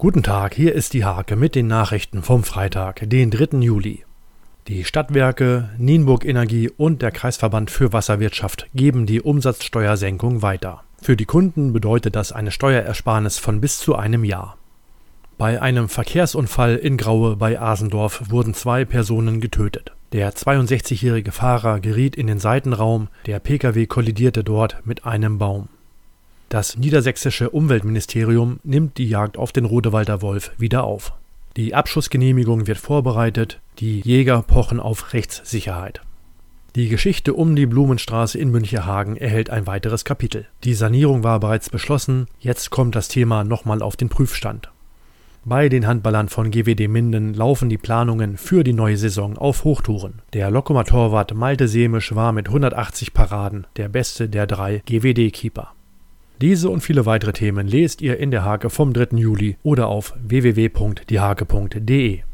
Guten Tag, hier ist die Hake mit den Nachrichten vom Freitag, den 3. Juli. Die Stadtwerke, Nienburg Energie und der Kreisverband für Wasserwirtschaft geben die Umsatzsteuersenkung weiter. Für die Kunden bedeutet das eine Steuerersparnis von bis zu einem Jahr. Bei einem Verkehrsunfall in Graue bei Asendorf wurden zwei Personen getötet. Der 62-jährige Fahrer geriet in den Seitenraum, der Pkw kollidierte dort mit einem Baum. Das niedersächsische Umweltministerium nimmt die Jagd auf den Rodewalder Wolf wieder auf. Die Abschussgenehmigung wird vorbereitet, die Jäger pochen auf Rechtssicherheit. Die Geschichte um die Blumenstraße in Münchehagen erhält ein weiteres Kapitel. Die Sanierung war bereits beschlossen, jetzt kommt das Thema nochmal auf den Prüfstand. Bei den Handballern von GWD Minden laufen die Planungen für die neue Saison auf Hochtouren. Der Lokomotorwart Malte Semisch war mit 180 Paraden der beste der drei GWD-Keeper. Diese und viele weitere Themen lest ihr in der Hake vom 3. Juli oder auf www.diehake.de.